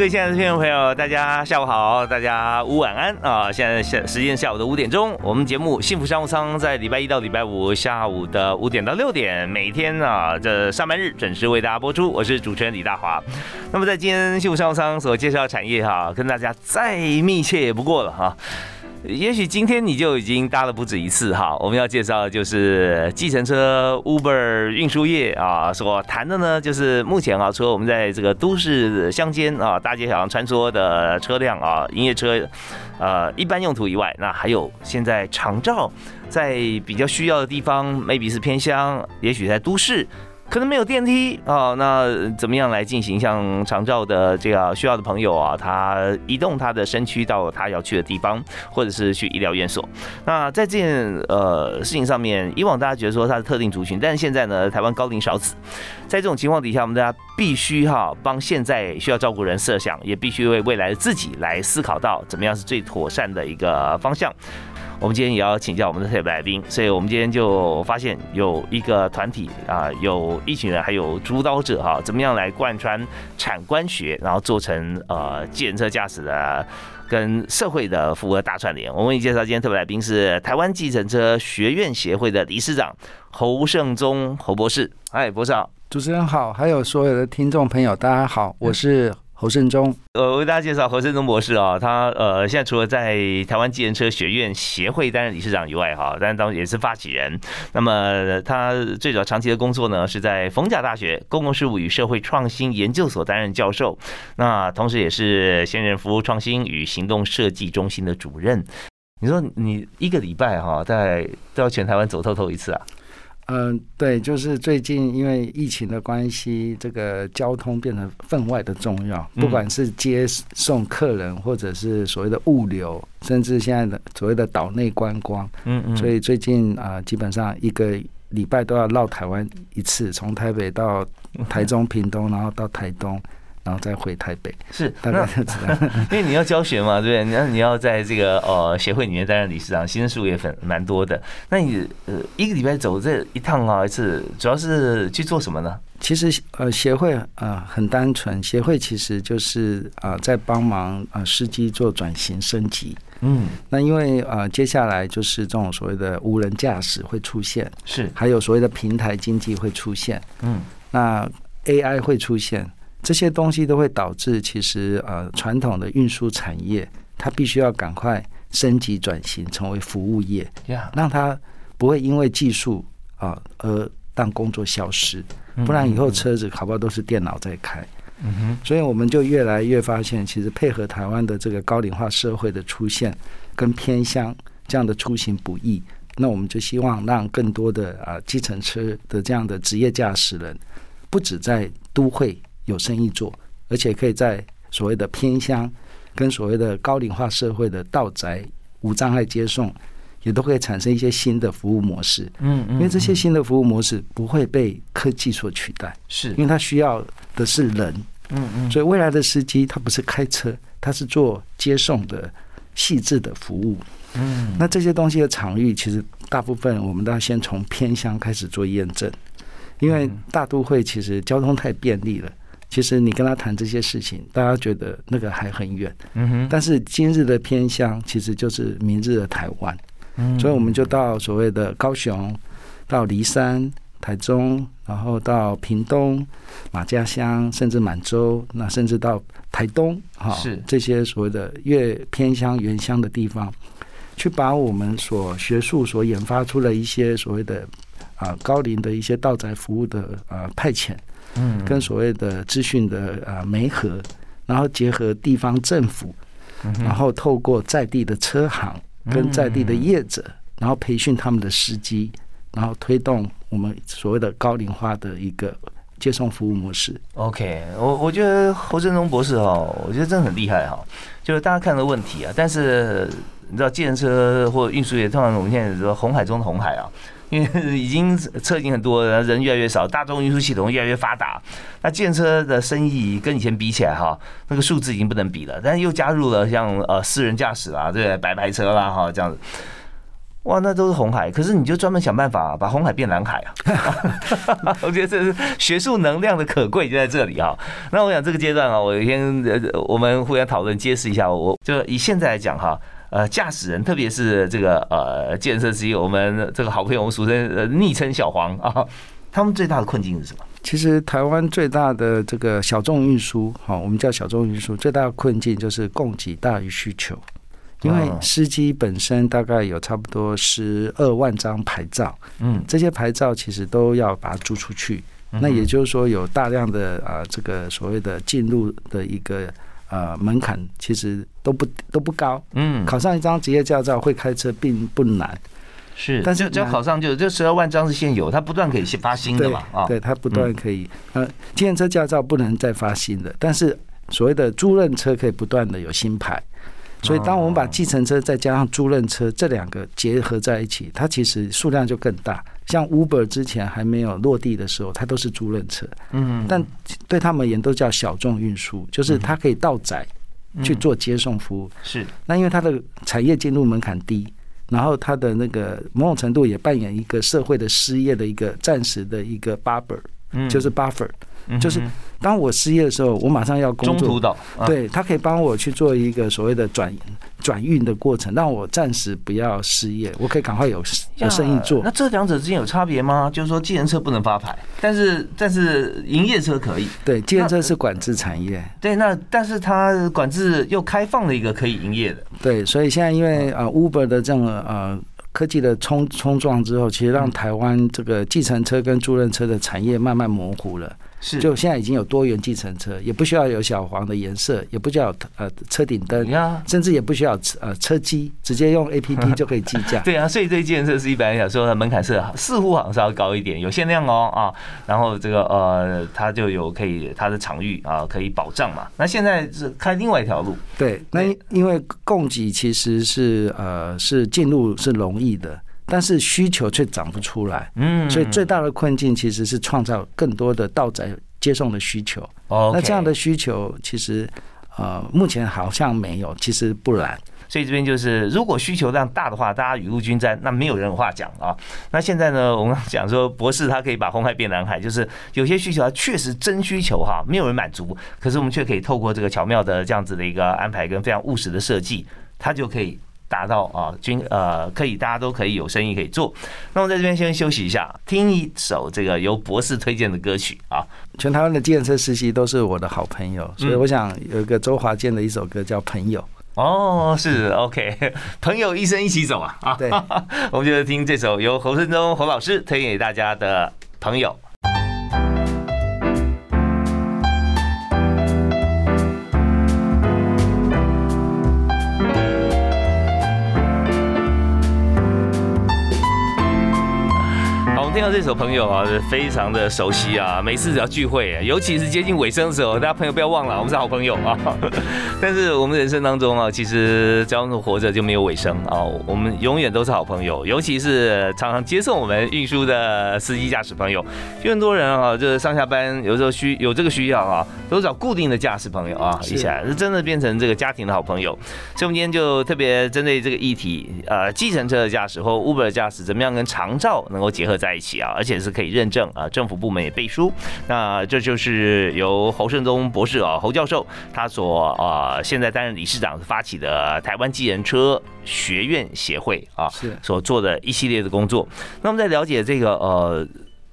各位亲爱的听众朋友，大家下午好，大家午晚安啊！现在下时间下午的五点钟，我们节目《幸福商务舱》在礼拜一到礼拜五下午的五点到六点，每天啊这上班日准时为大家播出。我是主持人李大华。那么在今天《幸福商务舱》所介绍的产业哈，跟大家再密切也不过了哈。也许今天你就已经搭了不止一次哈，我们要介绍的就是计程车 Uber 运输业啊，所谈的呢就是目前啊，除了我们在这个都市乡间啊、大街小巷穿梭的车辆啊、营业车，呃，一般用途以外，那还有现在长照在比较需要的地方，maybe 是偏乡，也许在都市。可能没有电梯啊，那怎么样来进行像长照的这个需要的朋友啊，他移动他的身躯到他要去的地方，或者是去医疗院所。那在这件呃事情上面，以往大家觉得说他是特定族群，但是现在呢，台湾高龄少子，在这种情况底下，我们大家必须哈帮现在需要照顾人设想，也必须为未来的自己来思考到怎么样是最妥善的一个方向。我们今天也要请教我们的特别来宾，所以我们今天就发现有一个团体啊，有一群人，还有主导者哈，怎么样来贯穿产官学，然后做成呃，计程车驾驶的跟社会的符合大串联。我为你介绍今天特别来宾是台湾计程车学院协会的理事长侯胜宗侯博士。哎，博士好，主持人好，还有所有的听众朋友，大家好，我是。侯胜忠，呃，为大家介绍侯胜忠博士啊，他呃，现在除了在台湾计程车学院协会担任理事长以外，哈，当然当也是发起人。那么他最主要长期的工作呢，是在逢甲大学公共事务与社会创新研究所担任教授，那同时也是现任服务创新与行动设计中心的主任。你说你一个礼拜哈，在都要全台湾走透透一次啊？嗯，对，就是最近因为疫情的关系，这个交通变得分外的重要，不管是接送客人，或者是所谓的物流，甚至现在的所谓的岛内观光，嗯嗯，所以最近啊，基本上一个礼拜都要绕台湾一次，从台北到台中、屏东，然后到台东。然后再回台北，是大概这样，因为你要教学嘛，对不对？你要你要在这个呃协会里面担任理事长，新生数也很蛮多的。那你呃一个礼拜走这一趟啊一次，主要是去做什么呢？其实呃协会啊很单纯，协会其实就是啊在帮忙啊司机做转型升级。嗯，那因为呃接下来就是这种所谓的无人驾驶会出现，是还有所谓的平台经济会出现。嗯，那 AI 会出现。这些东西都会导致，其实呃，传统的运输产业它必须要赶快升级转型，成为服务业，让它不会因为技术啊而让工作消失，不然以后车子好不好都是电脑在开。嗯哼，所以我们就越来越发现，其实配合台湾的这个高龄化社会的出现，跟偏乡这样的出行不易，那我们就希望让更多的啊，计程车的这样的职业驾驶人，不止在都会。有生意做，而且可以在所谓的偏乡跟所谓的高龄化社会的道宅无障碍接送，也都可以产生一些新的服务模式。嗯嗯，因为这些新的服务模式不会被科技所取代，是因为它需要的是人。嗯嗯，所以未来的司机他不是开车，他是做接送的细致的服务。嗯，那这些东西的场域，其实大部分我们都要先从偏乡开始做验证，因为大都会其实交通太便利了。其实你跟他谈这些事情，大家觉得那个还很远。嗯哼。但是今日的偏乡其实就是明日的台湾。嗯。所以我们就到所谓的高雄，到离山、台中，然后到屏东、马家乡，甚至满洲，那甚至到台东，哈，是这些所谓的越偏乡、原乡的地方，去把我们所学术所研发出的一些所谓的啊高龄的一些道宅服务的啊派遣。嗯，跟所谓的资讯的啊媒合，然后结合地方政府，然后透过在地的车行跟在地的业者，然后培训他们的司机，然后推动我们所谓的高龄化的一个接送服务模式。OK，我我觉得侯振中博士哦，我觉得真的很厉害哈。就是大家看的问题啊，但是你知道，计程车或运输业，通常我们现在说红海中的红海啊。因为已经车已经很多，人越来越少，大众运输系统越来越发达，那建车的生意跟以前比起来哈，那个数字已经不能比了。但是又加入了像呃私人驾驶啦，对白牌车啦哈这样子，哇，那都是红海。可是你就专门想办法把红海变蓝海啊！我觉得这是学术能量的可贵就在这里啊。那我想这个阶段啊，我先我们互相讨论揭示一下，我就以现在来讲哈。呃，驾驶人，特别是这个呃，建设机，我们这个好朋友，我们俗称呃，昵称小黄啊，他们最大的困境是什么？其实台湾最大的这个小众运输，哈，我们叫小众运输，最大的困境就是供给大于需求，因为司机本身大概有差不多十二万张牌照，嗯，这些牌照其实都要把它租出去，那也就是说有大量的啊，这个所谓的进入的一个。呃，门槛其实都不都不高，嗯，考上一张职业驾照会开车并不难，是，但是只要考上就这十二万张是现有，它不断可以发新的嘛，啊，对，它不断可以，呃，机车驾照不能再发新的，但是所谓的租赁车可以不断的有新牌。所以，当我们把计程车再加上租赁车这两个结合在一起，它其实数量就更大。像 Uber 之前还没有落地的时候，它都是租赁车，嗯，但对他们而言都叫小众运输，就是它可以到载去做接送服务。是，那因为它的产业进入门槛低，然后它的那个某种程度也扮演一个社会的失业的一个暂时的一个 buffer，嗯，就是 buffer。就是当我失业的时候，我马上要工作。中途岛，对他可以帮我去做一个所谓的转转运的过程，让我暂时不要失业，我可以赶快有有生意做。那这两者之间有差别吗？就是说，计程车不能发牌，但是但是营业车可以。对，计程车是管制产业。对，那但是它管制又开放了一个可以营业的。对，所以现在因为呃 Uber 的这种呃科技的冲冲撞之后，其实让台湾这个计程车跟租赁车的产业慢慢模糊了。是，就现在已经有多元计程车，也不需要有小黄的颜色，也不需要呃车顶灯，甚至也不需要呃车机，直接用 A P P 就可以计价。对啊，所以这计程车是一般来讲说它门槛是似乎好像是要高一点，有限量哦啊，然后这个呃它就有可以它的场域啊可以保障嘛。那现在是开另外一条路，对，那因为供给其实是呃是进入是容易的。但是需求却长不出来，嗯，所以最大的困境其实是创造更多的到宅接送的需求。哦，那这样的需求其实呃目前好像没有，其实不然。所以这边就是，如果需求量大的话，大家雨露均沾，那没有人有话讲啊。那现在呢，我们讲说博士他可以把红海变蓝海，就是有些需求它确实真需求哈，没有人满足，可是我们却可以透过这个巧妙的这样子的一个安排跟非常务实的设计，它就可以。达到啊，均呃可以，大家都可以有生意可以做。那我在这边先休息一下，听一首这个由博士推荐的歌曲啊。全台湾的建车实习都是我的好朋友，所以我想有一个周华健的一首歌叫《朋友》。哦，是 OK，朋友一生一起走啊啊！对，我们就听这首由侯振中侯老师推荐给大家的朋友。听到这首朋友啊，非常的熟悉啊。每次只要聚会，尤其是接近尾声的时候，大家朋友不要忘了，我们是好朋友啊。但是我们人生当中啊，其实只要活着就没有尾声啊。我们永远都是好朋友，尤其是常常接送我们运输的司机驾驶朋友。就很多人啊，就是上下班有时候需有这个需要啊，都找固定的驾驶朋友啊，一起来是真的变成这个家庭的好朋友。所以我们今天就特别针对这个议题，呃，计程车的驾驶或 Uber 的驾驶，怎么样跟长照能够结合在一起？啊，而且是可以认证啊，政府部门也背书。那这就是由侯胜宗博士啊，侯教授他所啊，现在担任理事长发起的台湾机人车学院协会啊，是所做的一系列的工作。那我们在了解这个呃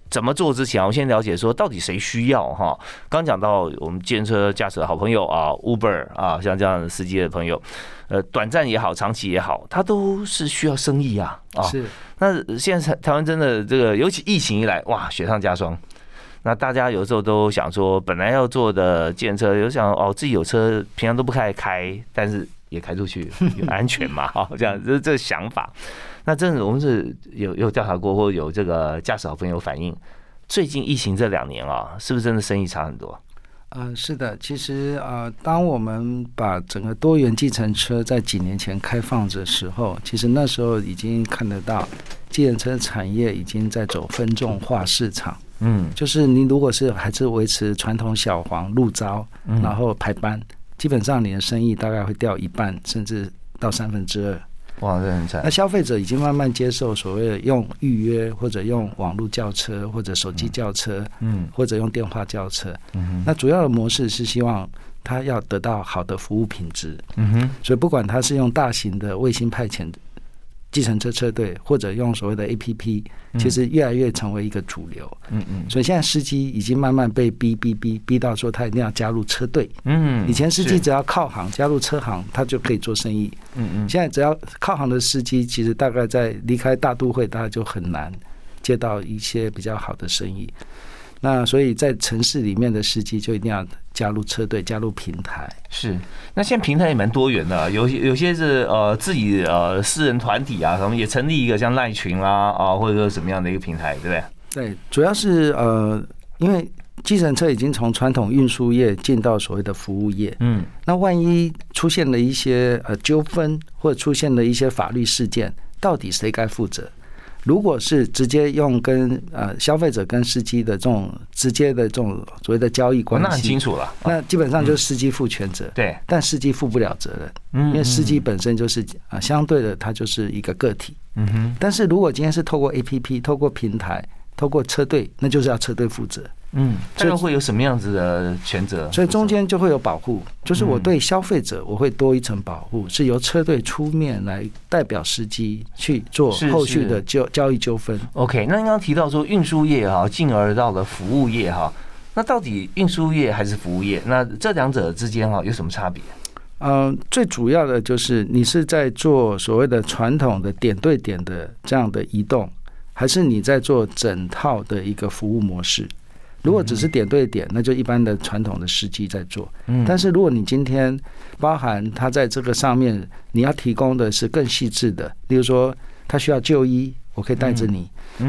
怎么做之前，我先了解说到底谁需要哈？刚讲到我们机车驾驶的好朋友啊，Uber 啊，像这样的司机的朋友。呃，短暂也好，长期也好，它都是需要生意啊啊！是。那现在台台湾真的这个，尤其疫情一来，哇，雪上加霜。那大家有时候都想说，本来要做的建车，有想哦，自己有车，平常都不开开，但是也开出去，安全嘛，哈，这样这这个想法。那真的，我们是有有调查过，或有这个驾驶好朋友反映，最近疫情这两年啊，是不是真的生意差很多？嗯，是的，其实啊，当我们把整个多元计程车在几年前开放的时候，其实那时候已经看得到，计程车产业已经在走分众化市场。嗯，就是你如果是还是维持传统小黄路招，然后排班，基本上你的生意大概会掉一半，甚至到三分之二。哇，这很惨。那消费者已经慢慢接受所谓的用预约或者用网络叫车或者手机叫车，嗯，或者用电话叫车，嗯那主要的模式是希望他要得到好的服务品质，嗯哼。所以不管他是用大型的卫星派遣。计程车车队或者用所谓的 A P P，其实越来越成为一个主流。嗯嗯，所以现在司机已经慢慢被逼逼逼逼到说他一定要加入车队。嗯，以前司机只要靠行加入车行，他就可以做生意。嗯嗯，现在只要靠行的司机，其实大概在离开大都会，大概就很难接到一些比较好的生意。那所以在城市里面的司机就一定要加入车队，加入平台。是，那现在平台也蛮多元的，有有些是呃自己呃私人团体啊，什么也成立一个像赖群啦啊，或者说什么样的一个平台，对不对？对，主要是呃，因为计程车已经从传统运输业进到所谓的服务业，嗯，那万一出现了一些呃纠纷，或者出现了一些法律事件，到底谁该负责？如果是直接用跟呃消费者跟司机的这种直接的这种所谓的交易关系，那很清楚了。那基本上就是司机负全责，对。但司机负不了责任，因为司机本身就是啊相对的，他就是一个个体。嗯哼。但是如果今天是透过 A P P、透过平台、透过车队，那就是要车队负责。嗯，这个会有什么样子的权责？所以中间就会有保护，就是我对消费者我会多一层保护，是由车队出面来代表司机去做后续的交交易纠纷。OK，那刚刚提到说运输业哈，进而到了服务业哈，那到底运输业还是服务业？那这两者之间哈有什么差别？嗯，最主要的就是你是在做所谓的传统的点对点的这样的移动，还是你在做整套的一个服务模式？如果只是点对点，那就一般的传统的司机在做。嗯，但是如果你今天包含他在这个上面，你要提供的是更细致的，例如说他需要就医，我可以带着你；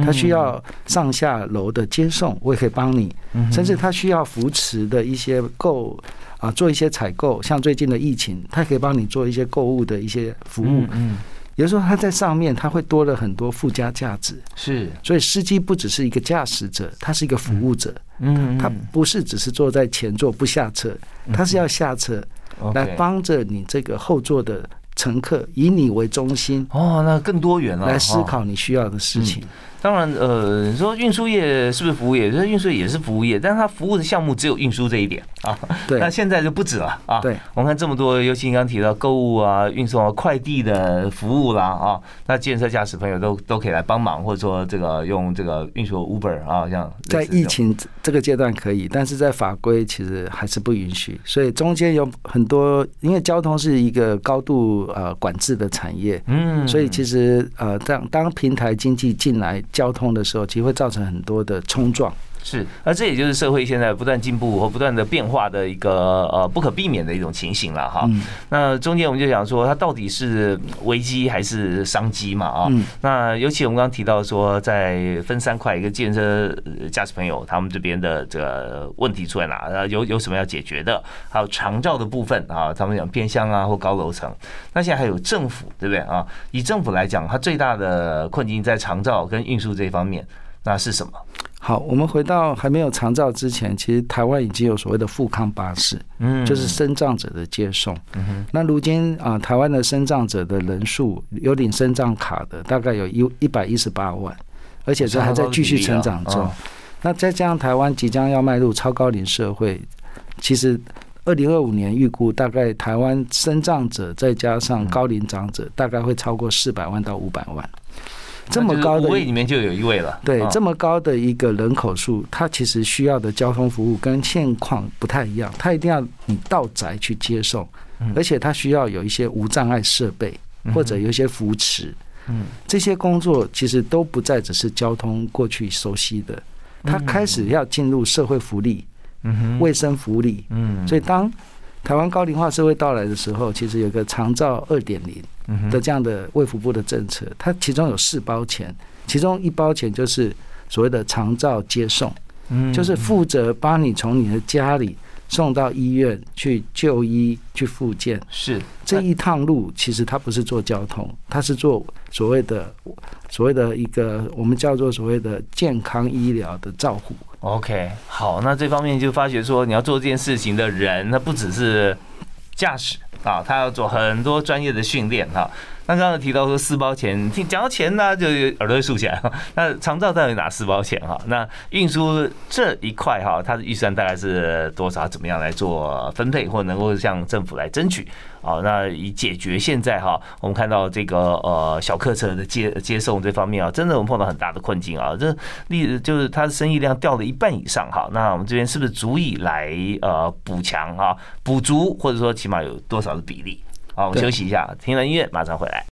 他需要上下楼的接送，我也可以帮你；甚至他需要扶持的一些购啊，做一些采购，像最近的疫情，他可以帮你做一些购物的一些服务。嗯。有时候他在上面，他会多了很多附加价值。是，所以司机不只是一个驾驶者，他是一个服务者。嗯，他不是只是坐在前座不下车，他是要下车来帮着你这个后座的乘客，以你为中心。哦，那更多元了，来思考你需要的事情。当然，呃，你说运输业是不是服务业？就是运输也是服务业，但是它服务的项目只有运输这一点啊。对，那现在就不止了啊。对，我们看这么多，尤其你刚提到购物啊、运送啊、快递的服务啦啊，那建设驾驶朋友都都可以来帮忙，或者说这个用这个运输 Uber 啊，像在疫情这个阶段可以，但是在法规其实还是不允许，所以中间有很多，因为交通是一个高度呃管制的产业，嗯，所以其实呃当当平台经济进来。交通的时候，其实会造成很多的冲撞。是，那这也就是社会现在不断进步和不断的变化的一个呃不可避免的一种情形了哈。那中间我们就想说，它到底是危机还是商机嘛啊？那尤其我们刚刚提到说，在分三块，一个建设驾驶朋友他们这边的这个问题出在哪？有有什么要解决的？还有长照的部分啊，他们讲偏乡啊或高楼层。那现在还有政府，对不对啊？以政府来讲，它最大的困境在长照跟运输这一方面，那是什么？好，我们回到还没有长照之前，其实台湾已经有所谓的富康巴士，嗯，就是生障者的接送。嗯，那如今啊，台湾的生障者的人数有领生障卡的，大概有一一百一十八万，而且这还在继续成长中。那再加上台湾即将要迈入超高龄社会，其实二零二五年预估，大概台湾生障者再加上高龄长者，大概会超过四百万到五百万。这么高的位里面就有一位了。对，这么高的一个人口数，它其实需要的交通服务跟现况不太一样。它一定要你到宅去接送，而且它需要有一些无障碍设备或者有一些扶持。嗯，这些工作其实都不再只是交通过去熟悉的，它开始要进入社会福利、卫生福利。嗯，所以当台湾高龄化社会到来的时候，其实有个长照二点零。的这样的卫福部的政策，它其中有四包钱，其中一包钱就是所谓的长照接送，嗯，就是负责帮你从你的家里送到医院去就医去复健。是这一趟路，其实他不是做交通，他是做所谓的所谓的一个我们叫做所谓的健康医疗的照护。OK，好，那这方面就发觉说，你要做这件事情的人，那不只是驾驶啊，他要做很多专业的训练哈。那刚刚提到说四包钱，听讲到钱呢，就耳朵会竖起来。那长照到底哪四包钱哈？那运输这一块哈，它的预算大概是多少？怎么样来做分配，或能够向政府来争取？好，那以解决现在哈，我们看到这个呃小客车的接接送这方面啊，真的我们碰到很大的困境啊。这例就是它的生意量掉了一半以上哈，那我们这边是不是足以来呃补强啊，补足或者说起码有多少的比例？好，我们休息一下，听了音乐马上回来。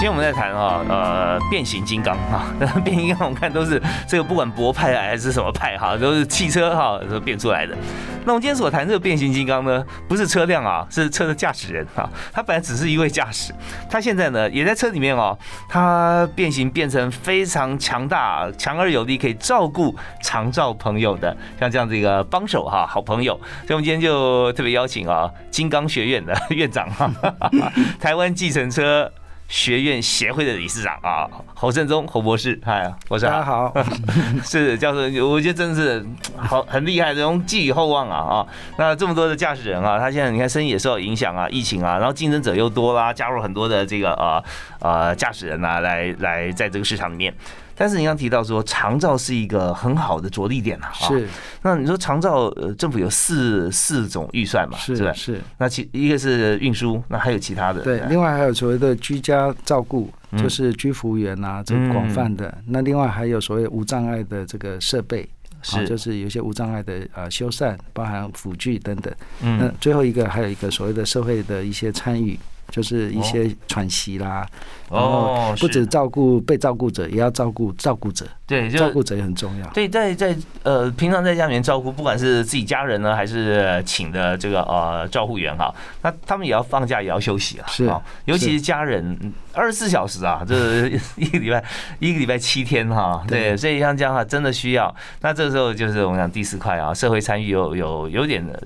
今天我们在谈啊，呃，变形金刚啊，变形金刚我们看都是这个不管博派还是什么派哈，都是汽车哈都变出来的。那我们今天所谈这个变形金刚呢，不是车辆啊，是车的驾驶人啊。他本来只是一位驾驶，他现在呢也在车里面哦，他变形变成非常强大、强而有力，可以照顾长照朋友的，像这样子一个帮手哈，好朋友。所以我们今天就特别邀请啊，金刚学院的 院长哈，台湾计程车。学院协会的理事长啊，侯振中侯博士，嗨，博士大家好，是教授，我觉得真的是好很厉害，这种寄予厚望啊啊！那这么多的驾驶人啊，他现在你看生意也受到影响啊，疫情啊，然后竞争者又多啦，加入很多的这个啊啊驾驶人啊，来来在这个市场里面。但是你刚提到说长照是一个很好的着力点啊，是。那你说长照呃政府有四四种预算嘛，是吧？是。那其一个是运输，那还有其他的。对，另外还有所谓的居家照顾，就是居服务员啊，这个广泛的。那另外还有所谓无障碍的这个设备，是，就是有些无障碍的呃修缮，包含辅具等等。嗯。那最后一个还有一个所谓的社会的一些参与。就是一些喘息啦，哦，不止照顾被照顾者，也要照顾照顾者。对，照顾者也很重要。对，在在呃，平常在家里面照顾，不管是自己家人呢，还是请的这个呃照护员哈，那他们也要放假，也要休息啊。是，尤其是家人，二十四小时啊，这一个礼拜一个礼拜七天哈。对，所以像这样哈，真的需要。那这个时候就是我们讲第四块啊，社会参与有有有点的。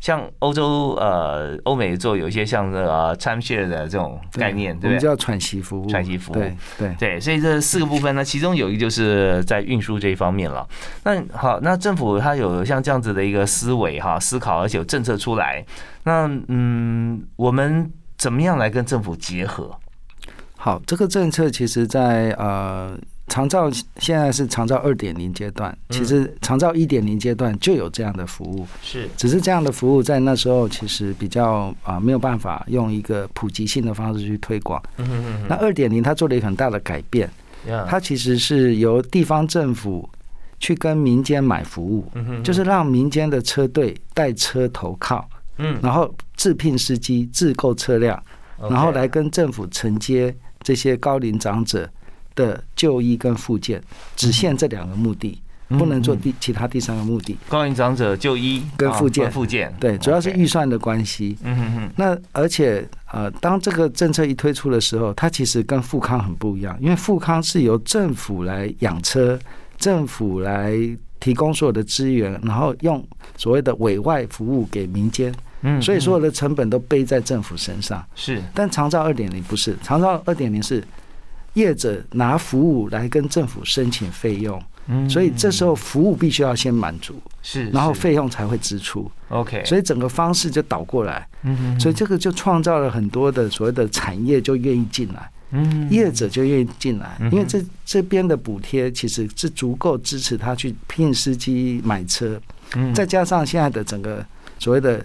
像欧洲呃欧美做有一些像这个 time share 的这种概念，对不对？我们叫喘息服务，喘息服务，对对对。所以这四个部分呢，其中有一个就是在运输这一方面了。那好，那政府它有像这样子的一个思维哈，思考，而且有政策出来。那嗯，我们怎么样来跟政府结合？好，这个政策其实，在呃。长照现在是长照二点零阶段，其实长照一点零阶段就有这样的服务，是，只是这样的服务在那时候其实比较啊没有办法用一个普及性的方式去推广。那二点零它做了一个很大的改变，它其实是由地方政府去跟民间买服务，就是让民间的车队带车投靠，嗯，然后自聘司机、自购车辆，然后来跟政府承接这些高龄长者。的就医跟复健，只限这两个目的，不能做第其他第三个目的。高龄长者就医跟复健，复健对，主要是预算的关系。嗯哼哼。那而且呃，当这个政策一推出的时候，它其实跟富康很不一样，因为富康是由政府来养车，政府来提供所有的资源，然后用所谓的委外服务给民间。嗯。所以所有的成本都背在政府身上。是。但长照二点零不是，长照二点零是。业者拿服务来跟政府申请费用，所以这时候服务必须要先满足，是，然后费用才会支出。OK，所以整个方式就倒过来，所以这个就创造了很多的所谓的产业就愿意进来，嗯，业者就愿意进来，因为这这边的补贴其实是足够支持他去聘司机买车，再加上现在的整个所谓的。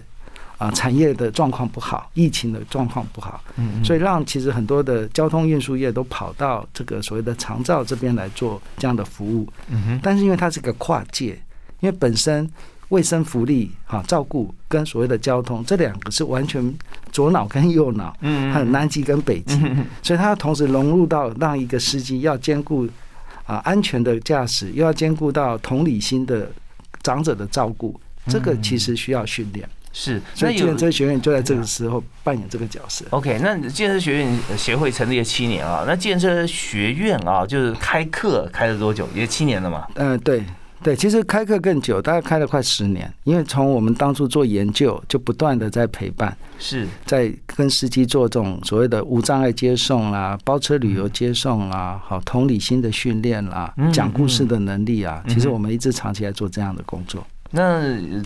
啊，产业的状况不好，疫情的状况不好，嗯，所以让其实很多的交通运输业都跑到这个所谓的长照这边来做这样的服务，嗯哼。但是因为它是个跨界，因为本身卫生福利哈照顾跟所谓的交通这两个是完全左脑跟右脑，嗯，还有南极跟北极，所以它要同时融入到让一个司机要兼顾啊安全的驾驶，又要兼顾到同理心的长者的照顾。这个其实需要训练。是，所以建车学院就在这个时候扮演这个角色。OK，那建车学院协会成立了七年啊，那建车学院啊，就是开课开了多久？也七年了嘛？嗯，对对，其实开课更久，大概开了快十年。因为从我们当初做研究，就不断的在陪伴，是在跟司机做这种所谓的无障碍接送啦、包车旅游接送啦、好同理心的训练啦、讲故事的能力啊，其实我们一直长期在做这样的工作。那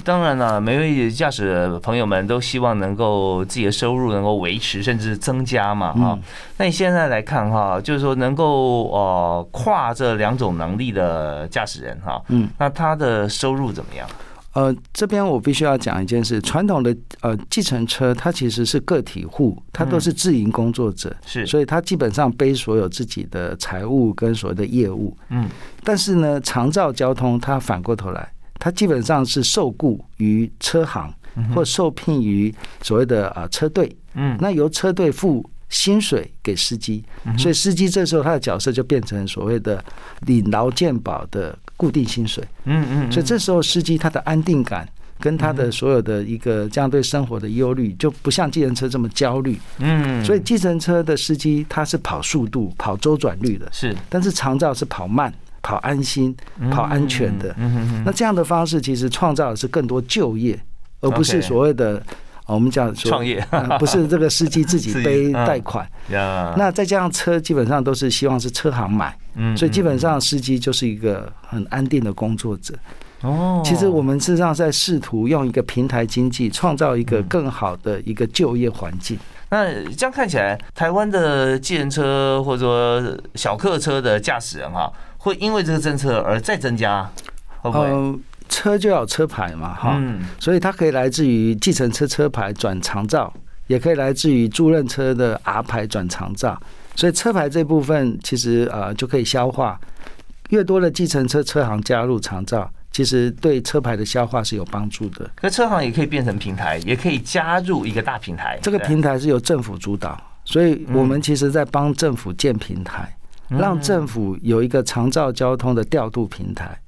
当然了，每位驾驶朋友们都希望能够自己的收入能够维持甚至增加嘛，哈。那你现在来看哈，就是说能够呃跨这两种能力的驾驶人哈，嗯，那他的收入怎么样？呃，这边我必须要讲一件事，传统的呃计程车它其实是个体户，它都是自营工作者，是，所以他基本上背所有自己的财务跟所谓的业务，嗯，但是呢，长照交通它反过头来。他基本上是受雇于车行，或受聘于所谓的啊车队，嗯，那由车队付薪水给司机，所以司机这时候他的角色就变成所谓的领劳健保的固定薪水，嗯嗯，所以这时候司机他的安定感跟他的所有的一个这样对生活的忧虑就不像计程车这么焦虑，嗯，所以计程车的司机他是跑速度、跑周转率的，是，但是长照是跑慢。跑安心、跑安全的，那这样的方式其实创造的是更多就业，而不是所谓的我们讲创业，不是这个司机自己 背贷款。那再加上车基本上都是希望是车行买，所以基本上司机就是一个很安定的工作者。哦，其实我们事实上在试图用一个平台经济创造一个更好的一个就业环境。那这样看起来，台湾的计程车或者说小客车的驾驶人哈。会因为这个政策而再增加，会不会？车就要车牌嘛，哈，所以它可以来自于计程车车牌转长照，也可以来自于租赁车的 R 牌转长照，所以车牌这部分其实呃就可以消化。越多的计程车车行加入长照，其实对车牌的消化是有帮助的。可车行也可以变成平台，也可以加入一个大平台。这个平台是由政府主导，所以我们其实在帮政府建平台。让政府有一个长照交通的调度平台，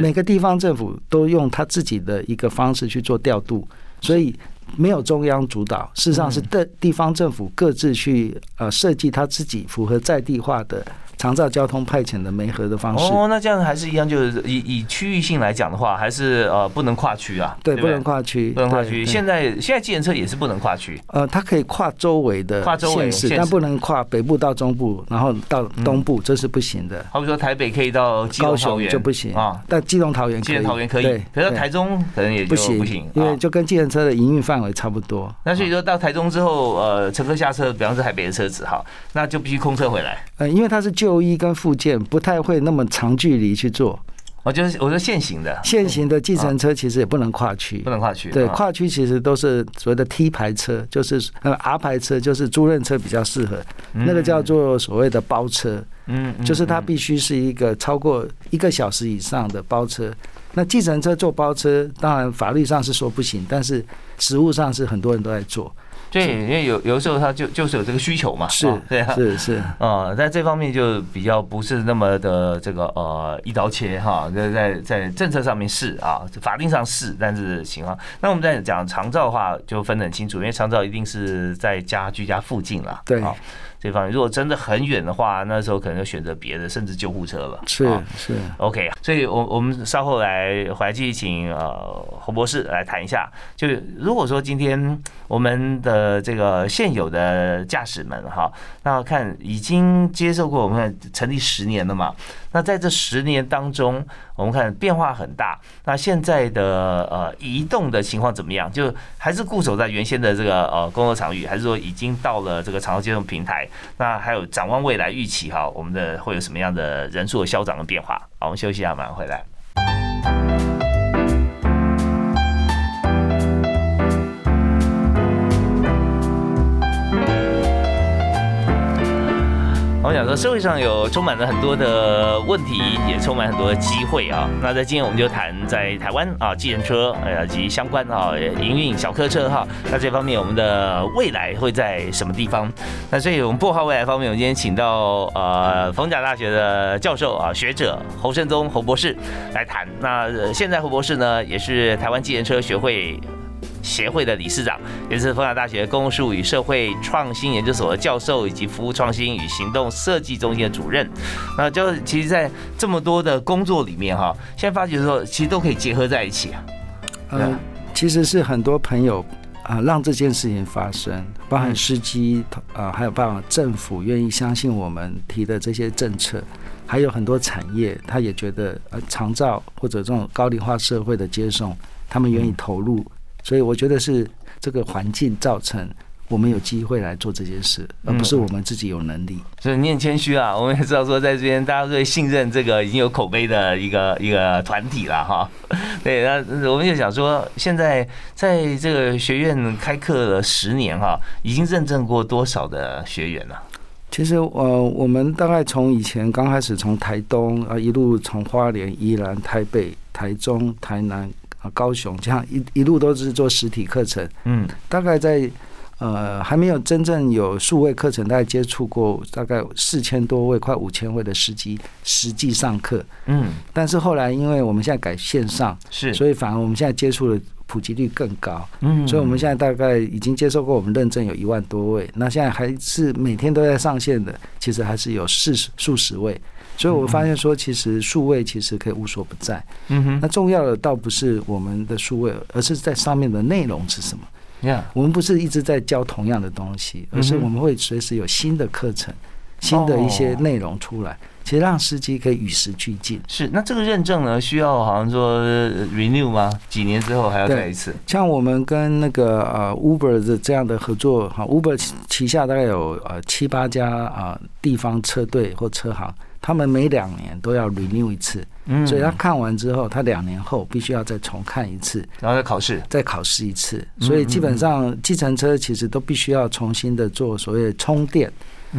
每个地方政府都用他自己的一个方式去做调度，所以没有中央主导，事实上是地地方政府各自去呃设计他自己符合在地化的。长照交通派遣的媒合的方式。哦，那这样还是一样，就是以以区域性来讲的话，还是呃不能跨区啊，对，不能跨区，不能跨区。现在现在计程车也是不能跨区，呃，它可以跨周围的跨周围但不能跨北部到中部，然后到东部，这是不行的。好比说台北可以到高雄就不行啊，但基隆桃园基隆桃园可以，可是台中可能也就不行，不行，因为就跟计程车的营运范围差不多。那所以说到台中之后，呃，乘客下车，比方说台北的车子哈，那就必须空车回来。呃，因为它是就医跟附件，不太会那么长距离去做。我就是我说现行的，现行的计程车其实也不能跨区，不能跨区。对，跨区其实都是所谓的 T 牌车，就是呃 R 牌车，就是租赁车比较适合。那个叫做所谓的包车，嗯，就是它必须是一个超过一个小时以上的包车。那计程车做包车，当然法律上是说不行，但是实物上是很多人都在做。对，因为有有的时候他就就是有这个需求嘛，是，对，是是，啊，在这方面就比较不是那么的这个呃一刀切哈，在在在政策上面是啊，法定上是，但是情况，那我们在讲长照的话就分得很清楚，因为长照一定是在家居家附近了，对。这方面如果真的很远的话，那时候可能就选择别的，甚至救护车了。是是，OK。所以，我我们稍后来回来继续请呃侯博士来谈一下。就如果说今天我们的这个现有的驾驶们哈，那看已经接受过我们成立十年了嘛。那在这十年当中，我们看变化很大。那现在的呃移动的情况怎么样？就还是固守在原先的这个呃工作场域，还是说已经到了这个长途接送平台？那还有展望未来预期哈，我们的会有什么样的人数的消长的变化？好，我们休息一下，马上回来。我想说，社会上有充满了很多的问题，也充满很多的机会啊。那在今天我们就谈在台湾啊，计程车呃及相关啊营运小客车哈，那这方面我们的未来会在什么地方？那所以我们破号未来方面，我们今天请到呃逢甲大学的教授啊学者侯胜宗侯博士来谈。那现在侯博士呢，也是台湾计程车学会。协会的理事长，也是凤甲大学公共事务与社会创新研究所的教授，以及服务创新与行动设计中心的主任。那就其实，在这么多的工作里面哈，现在发觉说，其实都可以结合在一起啊。嗯，其实是很多朋友啊，让这件事情发生，包含司机啊，还有包括政府愿意相信我们提的这些政策，还有很多产业，他也觉得呃，长照或者这种高龄化社会的接送，他们愿意投入。所以我觉得是这个环境造成我们有机会来做这件事，而不是我们自己有能力。所以你很谦虚啊，我们也知道说在这边大家最信任这个已经有口碑的一个一个团体了哈。对，那我们就想说，现在在这个学院开课了十年哈，已经认证过多少的学员了？其实呃，我们大概从以前刚开始从台东啊一路从花莲、宜兰、台北、台中、台南。啊，高雄这样一一路都是做实体课程，嗯，大概在呃还没有真正有数位课程，大概接触过大概四千多位，快五千位的司机实际上课，嗯，但是后来因为我们现在改线上，是，所以反而我们现在接触的普及率更高，嗯，所以我们现在大概已经接受过我们认证有一万多位，那现在还是每天都在上线的，其实还是有四十数十位。所以我发现说，其实数位其实可以无所不在。嗯哼。那重要的倒不是我们的数位，而是在上面的内容是什么。呀。我们不是一直在教同样的东西，而是我们会随时有新的课程、新的一些内容出来，其实让司机可以与时俱进。是。那这个认证呢，需要好像说 renew 吗？几年之后还要再一次？像我们跟那个呃 Uber 的这样的合作，哈，Uber 旗下大概有呃七八家啊地方车队或车行。他们每两年都要 renew 一次，所以他看完之后，他两年后必须要再重看一次，然后再考试，再考试一次。所以基本上，计程车其实都必须要重新的做所谓的充电。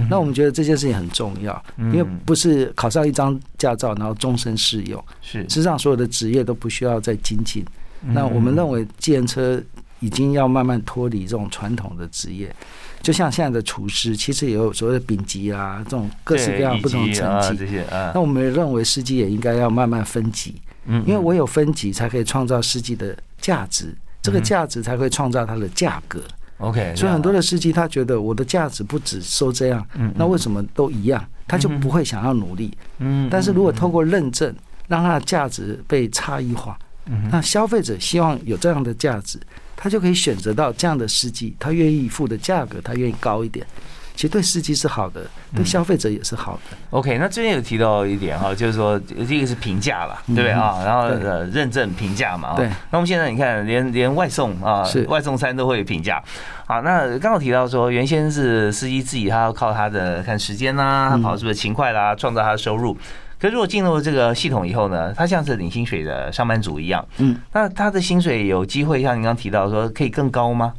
那我们觉得这件事情很重要，因为不是考上一张驾照然后终身适用，是实际上所有的职业都不需要再精进。那我们认为，计程车已经要慢慢脱离这种传统的职业。就像现在的厨师，其实也有所谓的丙级啊，这种各式各样不同的层级。这些啊，那我们认为司机也应该要慢慢分级，嗯，因为我有分级，才可以创造司机的价值，这个价值才会创造它的价格。OK，所以很多的司机他觉得我的价值不止收这样，嗯，那为什么都一样？他就不会想要努力。嗯，但是如果透过认证，让他的价值被差异化，嗯，那消费者希望有这样的价值。他就可以选择到这样的司机，他愿意付的价格，他愿意高一点。其实对司机是好的，对消费者也是好的。OK，那这边有提到一点哈，就是说这个是评价了，对不对啊？然后呃，认证评价嘛。对。那我们现在你看，连连外送啊，外送餐都会评价。好，那刚刚提到说，原先是司机自己他要靠他的看时间啦，他跑是不是勤快啦，创造他的收入。可如果进入这个系统以后呢，他像是领薪水的上班族一样，嗯，那他的薪水有机会像您刚刚提到说可以更高吗？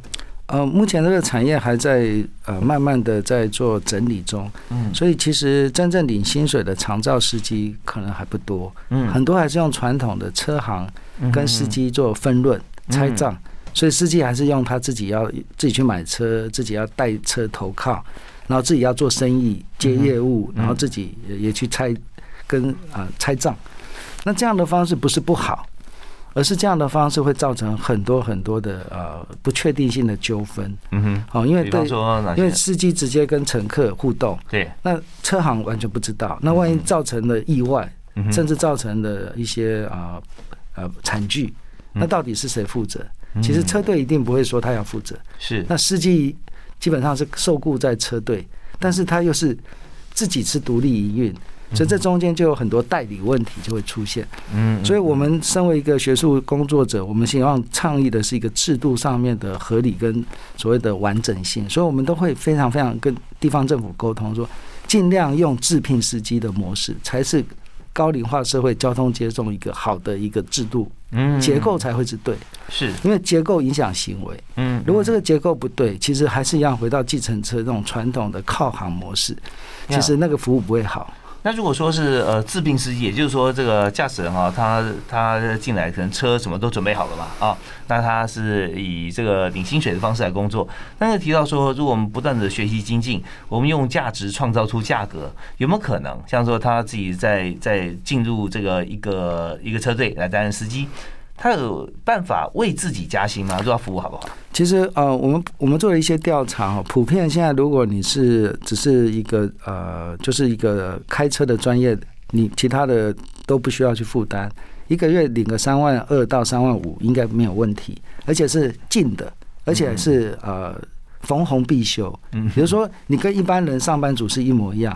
呃，目前这个产业还在呃慢慢的在做整理中，嗯，所以其实真正领薪水的长照司机可能还不多，嗯，很多还是用传统的车行跟司机做分论拆账，所以司机还是用他自己要自己去买车，自己要带车投靠，然后自己要做生意接业务，然后自己也去拆。跟啊拆账，那这样的方式不是不好，而是这样的方式会造成很多很多的呃不确定性的纠纷。嗯哼，好，因为对，因为司机直接跟乘客互动，对，那车行完全不知道，那万一造成了意外，甚至造成了一些啊呃惨剧，那到底是谁负责？其实车队一定不会说他要负责，是，那司机基本上是受雇在车队，但是他又是自己是独立营运。所以这中间就有很多代理问题就会出现，嗯，所以我们身为一个学术工作者，我们希望倡议的是一个制度上面的合理跟所谓的完整性，所以我们都会非常非常跟地方政府沟通，说尽量用自聘司机的模式才是高龄化社会交通接送一个好的一个制度，嗯结构才会是对，是，因为结构影响行为。嗯，如果这个结构不对，其实还是一样回到计程车这种传统的靠行模式，其实那个服务不会好。那如果说是呃自病司机，也就是说这个驾驶人哈，他他进来可能车什么都准备好了嘛啊，那他是以这个领薪水的方式来工作。但是提到说，如果我们不断的学习精进，我们用价值创造出价格，有没有可能像说他自己在在进入这个一个一个车队来担任司机？他有办法为自己加薪吗？做他服务好不好？其实呃，我们我们做了一些调查哈，普遍现在如果你是只是一个呃，就是一个开车的专业，你其他的都不需要去负担，一个月领个三万二到三万五应该没有问题，而且是近的，而且是呃逢红必修。嗯比如说你跟一般人上班族是一模一样，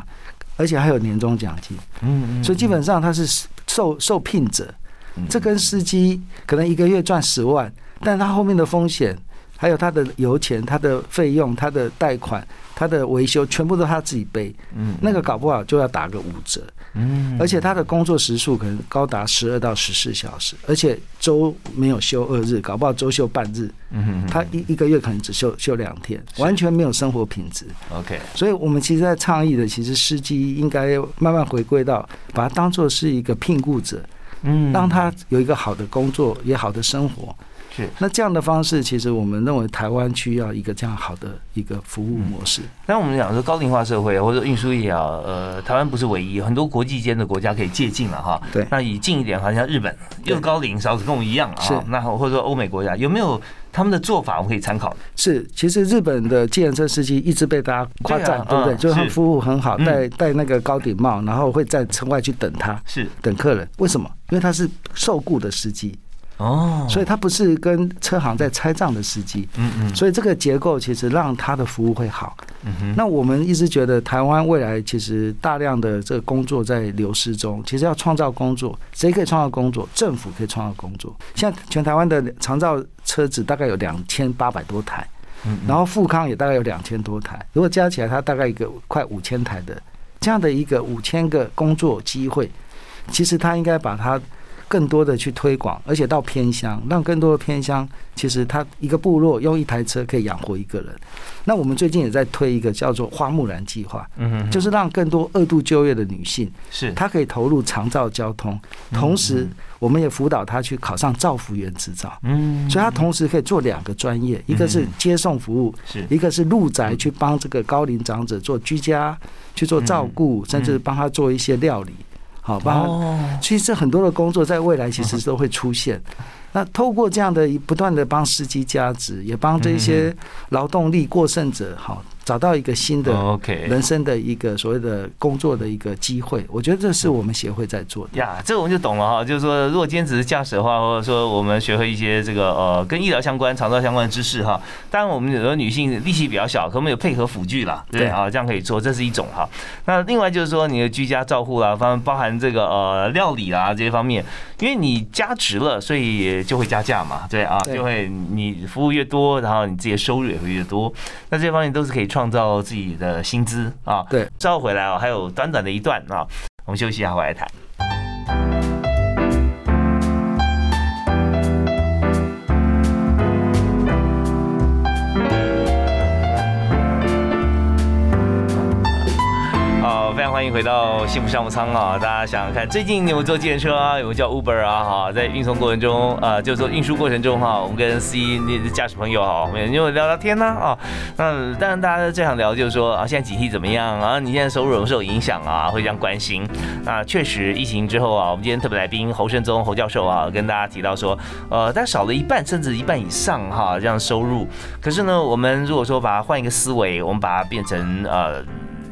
而且还有年终奖金，嗯所以基本上他是受受聘者。嗯这跟司机可能一个月赚十万，但他后面的风险，还有他的油钱、他的费用、他的贷款、他的维修，全部都他自己背。嗯那个搞不好就要打个五折，嗯而且他的工作时数可能高达十二到十四小时，而且周没有休二日，搞不好周休半日，嗯他一一个月可能只休休两天，完全没有生活品质。OK 所以我们其实，在倡议的，其实司机应该慢慢回归到，把它当做是一个聘雇者，嗯让他有一个好的工作，也好的生活。是。那这样的方式，其实我们认为台湾需要一个这样好的一个服务模式。但我们讲说高龄化社会或者运输业啊，呃，台湾不是唯一，很多国际间的国家可以借鉴了哈。对那以近一点，好像日本又高龄，少子跟我们一样是啊。那或者说欧美国家有没有他们的做法我们可以参考的？是，其实日本的计程车司机一直被大家夸赞，对不对？嗯就是他们服务很好，嗯戴戴那个高顶帽，然后会在城外去等他，是等客人。为什么？因为他是受雇的司机，哦，所以他不是跟车行在拆账的司机。嗯嗯所以这个结构其实让他的服务会好。嗯哼，那我们一直觉得台湾未来其实大量的这个工作在流失中，其实要创造工作，谁可以创造工作？政府可以创造工作。现在全台湾的长造车子大概有两千八百多台，嗯然后富康也大概有两千多台，如果加起来，它大概一个快五千台的这样的一个五千个工作机会，其实它应该把它更多的去推广，而且到偏乡，让更多的偏乡，其实他一个部落用一台车可以养活一个人。那我们最近也在推一个叫做“花木兰计划”，嗯哼，就是让更多二度就业的女性，是她可以投入长照交通，同时我们也辅导她去考上照服员执照。嗯，所以她同时可以做两个专业，一个是接送服务，是一个是入宅去帮这个高龄长者做居家，去做照顾，甚至帮他做一些料理，好帮他。哦，其实很多的工作在未来其实都会出现。那透过这样的一不断的帮司机加值，也帮这些劳动力过剩者，好找到一个新的 OK 人生的一个所谓的工作的一个机会。我觉得这是我们协会在做的。呀，这个我们就懂了哈，就是说，如果兼职驾驶的话，或者说我们学会一些这个呃跟医疗相关、肠道相关的知识哈。当然，我们有的女性力气比较小，可我们有配合辅具啦，对啊，这样可以做，这是一种哈。那另外就是说，你的居家照护啦，包包含这个呃料理啦这些方面，因为你加值了，所以就会加价嘛，对啊，就会你服务越多，然后你自己的收入也会越多。那这些方面都是可以创造自己的薪资啊。对，稍后回来哦，还有短短的一段啊，我们休息一下，回来谈。欢迎回到幸福商务舱啊！大家想想看，最近你有没有坐计程车啊？有没有叫 Uber 啊？哈，在运送过程中，呃，就是说运输过程中哈，我们跟司机、那驾驶朋友哈，我们就聊聊天呢啊。那当然，大家最想聊就是说啊，现在景气怎么样啊？你现在收入有没有受影响啊？会这样关心。那确实，疫情之后啊，我们今天特别来宾侯胜宗侯教授啊，跟大家提到说，呃，但少了一半甚至一半以上哈，这样收入。可是呢，我们如果说把它换一个思维，我们把它变成呃。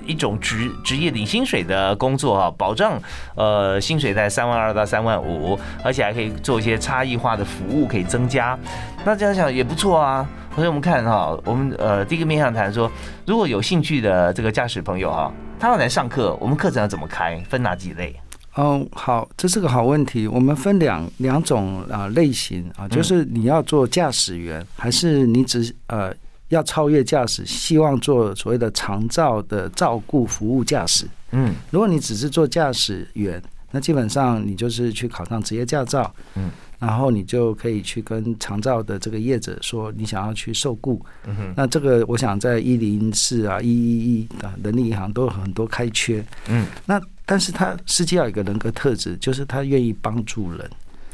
一种职职业领薪水的工作哈，保障呃薪水在三万二到三万五，而且还可以做一些差异化的服务，可以增加。那这样想也不错啊。所以我们看哈，我们呃第一个面向谈说，如果有兴趣的这个驾驶朋友哈，他要来上课，我们课程要怎么开，分哪几类？哦，好，这是个好问题。我们分两两种啊类型啊，就是你要做驾驶员，还是你只呃要超越驾驶，希望做所谓的长照的照顾服务驾驶。嗯。如果你只是做驾驶员，那基本上你就是去考上职业驾照，嗯，然后你就可以去跟长照的这个业者说你想要去受雇，嗯哼，那这个我想在一零四啊、一一一啊人力银行都有很多开缺，嗯，那但是他司机要有一个人格特质，就是他愿意帮助人。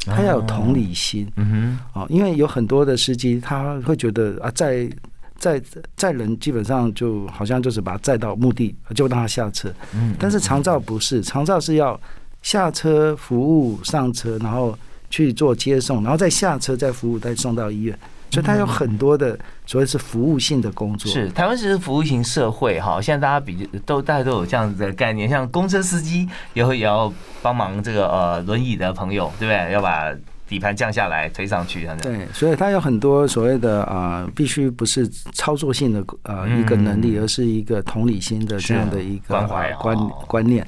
他要有同理心，嗯哼，哦，因为有很多的司机他会觉得啊，载载载人基本上就好像就是把他载到目的就让他下车，嗯，但是长照不是，长照是要下车服务上车，然后去做接送，然后再下车再服务再送到医院。所以它有很多的所谓是服务性的工作。是台湾是服务型社会哈，现在大家比都大家都有这样子的概念，像公车司机也会也要帮忙这个呃轮椅的朋友，对不对？要把。底盘降下来，推上去，对，所以它有很多所谓的啊，必须不是操作性的呃一个能力，而是一个同理心的这样的一个观观念。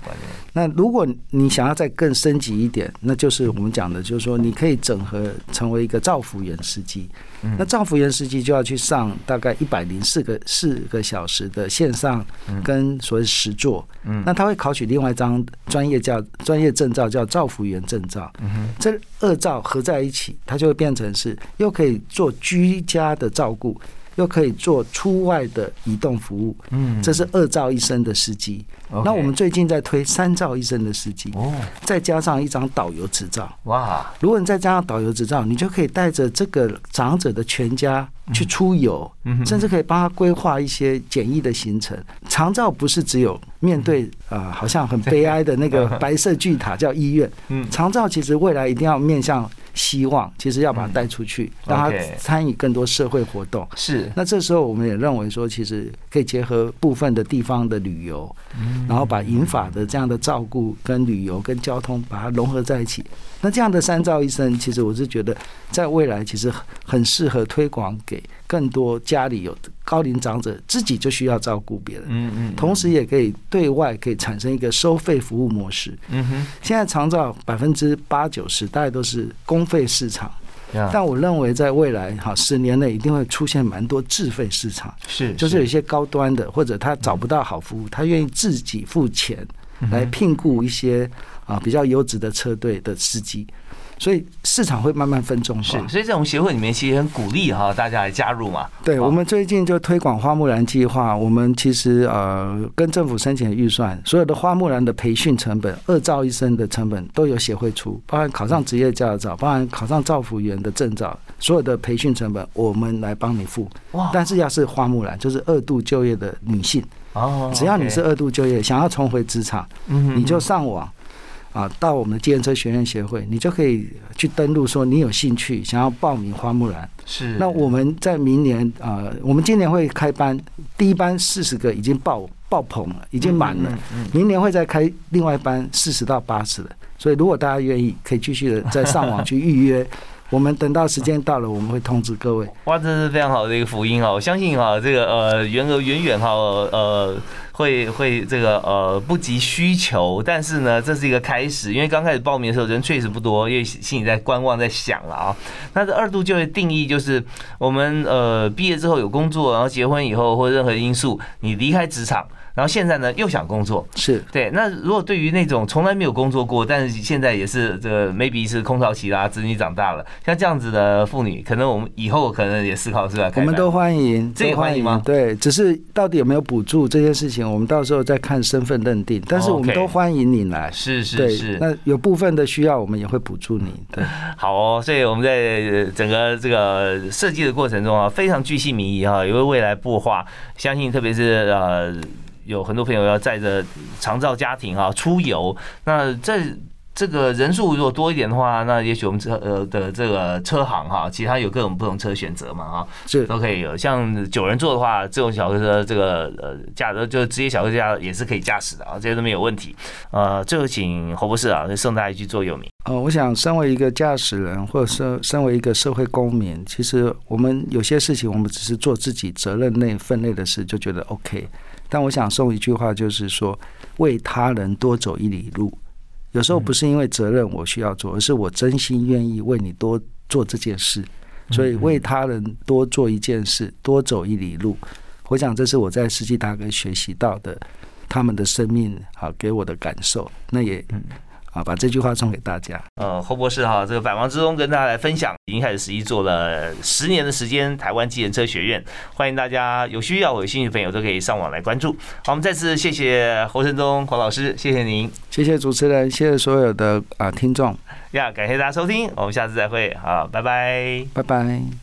那如果你想要再更升级一点，那就是我们讲的，就是说你可以整合成为一个造福人司机。那造福员司机就要去上大概一百零四个四个小时的线上跟所谓实作。那他会考取另外一张专业叫专业证照，叫造福员证照。这二照合在一起，它就会变成是又可以做居家的照顾。又可以做出外的移动服务，嗯，这是二照一生的司机。那我们最近在推三照一生的司机，哦，再加上一张导游执照，哇！如果你再加上导游执照，你就可以带着这个长者的全家去出游，甚至可以帮他规划一些简易的行程。长照不是只有面对啊，好像很悲哀的那个 白色巨塔叫医院，嗯，长照其实未来一定要面向。希望其实要把他带出去，让他参与更多社会活动。是，那这时候我们也认为说，其实可以结合部分的地方的旅游，然后把银法的这样的照顾跟旅游跟交通把它融合在一起。那这样的三照医生，其实我是觉得在未来其实很适合推广给更多家里有高龄长者自己就需要照顾别人。嗯嗯，同时也可以对外可以产生一个收费服务模式。嗯哼，现在长照百分之八九十大概都是公公费市场，但我认为在未来哈十年内一定会出现蛮多自费市场，是就是有一些高端的或者他找不到好服务，他愿意自己付钱来聘雇一些啊比较优质的车队的司机。所以市场会慢慢分众化，是，所以在我们协会里面其实很鼓励哈大家来加入嘛。对，我们最近就推广花木兰计划，我们其实呃跟政府申请预算，所有的花木兰的培训成本、二照一生的成本都由协会出，包含考上职业驾照，包含考上造福员的证照，所有的培训成本我们来帮你付。哇！但是要是花木兰，就是二度就业的女性哦，只要你是二度就业，想要重回职场，嗯，你就上网。啊，到我们的自行车学院协会，你就可以去登录，说你有兴趣想要报名花木兰。是。那我们在明年啊，我们今年会开班，第一班四十个已经爆爆棚了，已经满了。嗯。明年会再开另外一班四十到八十的，所以如果大家愿意，可以继续的在上网去预约。我们等到时间到了，我们会通知各位。哇，这是非常好的一个福音哦！我相信啊，这个呃，缘额远远哈呃。会会这个呃不及需求，但是呢，这是一个开始，因为刚开始报名的时候人确实不多，因为心里在观望，在想了啊。那这二度就业定义就是我们呃毕业之后有工作，然后结婚以后或任何因素你离开职场。然后现在呢，又想工作，是对。那如果对于那种从来没有工作过，但是现在也是这个 maybe 是空巢期啦，子女长大了，像这样子的妇女，可能我们以后可能也思考是吧？我们都欢迎，这也欢迎吗？对，只是到底有没有补助这件事情，我们到时候再看身份认定。但是我们都欢迎你来，是是是。那有部分的需要，我们也会补助你。对，好哦。所以我们在整个这个设计的过程中啊，非常具细民意哈，也为未来布画。相信特别是呃。有很多朋友要载着长照家庭啊出游，那这这个人数如果多一点的话，那也许我们车呃的这个车行哈，其他有各种不同车选择嘛哈，是都可以有。像九人座的话，这种小客车这个呃驾的就职业小客车也是可以驾驶的啊，这些都没有问题。呃，最后请侯博士啊，送大家一句座右铭。呃，我想身为一个驾驶人，或者是身为一个社会公民，其实我们有些事情，我们只是做自己责任内分内的事，就觉得 OK。但我想送一句话，就是说，为他人多走一里路，有时候不是因为责任我需要做，而是我真心愿意为你多做这件事。所以为他人多做一件事，多走一里路，我想这是我在世纪大哥学习到的，他们的生命啊给我的感受。那也啊，把这句话送给大家。呃，侯博士哈，这个百忙之中跟大家来分享，已经开始实际做了十年的时间，台湾机研车学院，欢迎大家有需要、有兴趣的朋友都可以上网来关注。好，我们再次谢谢侯振东侯老师，谢谢您，谢谢主持人，谢谢所有的啊听众，呀，感谢大家收听，我们下次再会，好，拜拜，拜拜。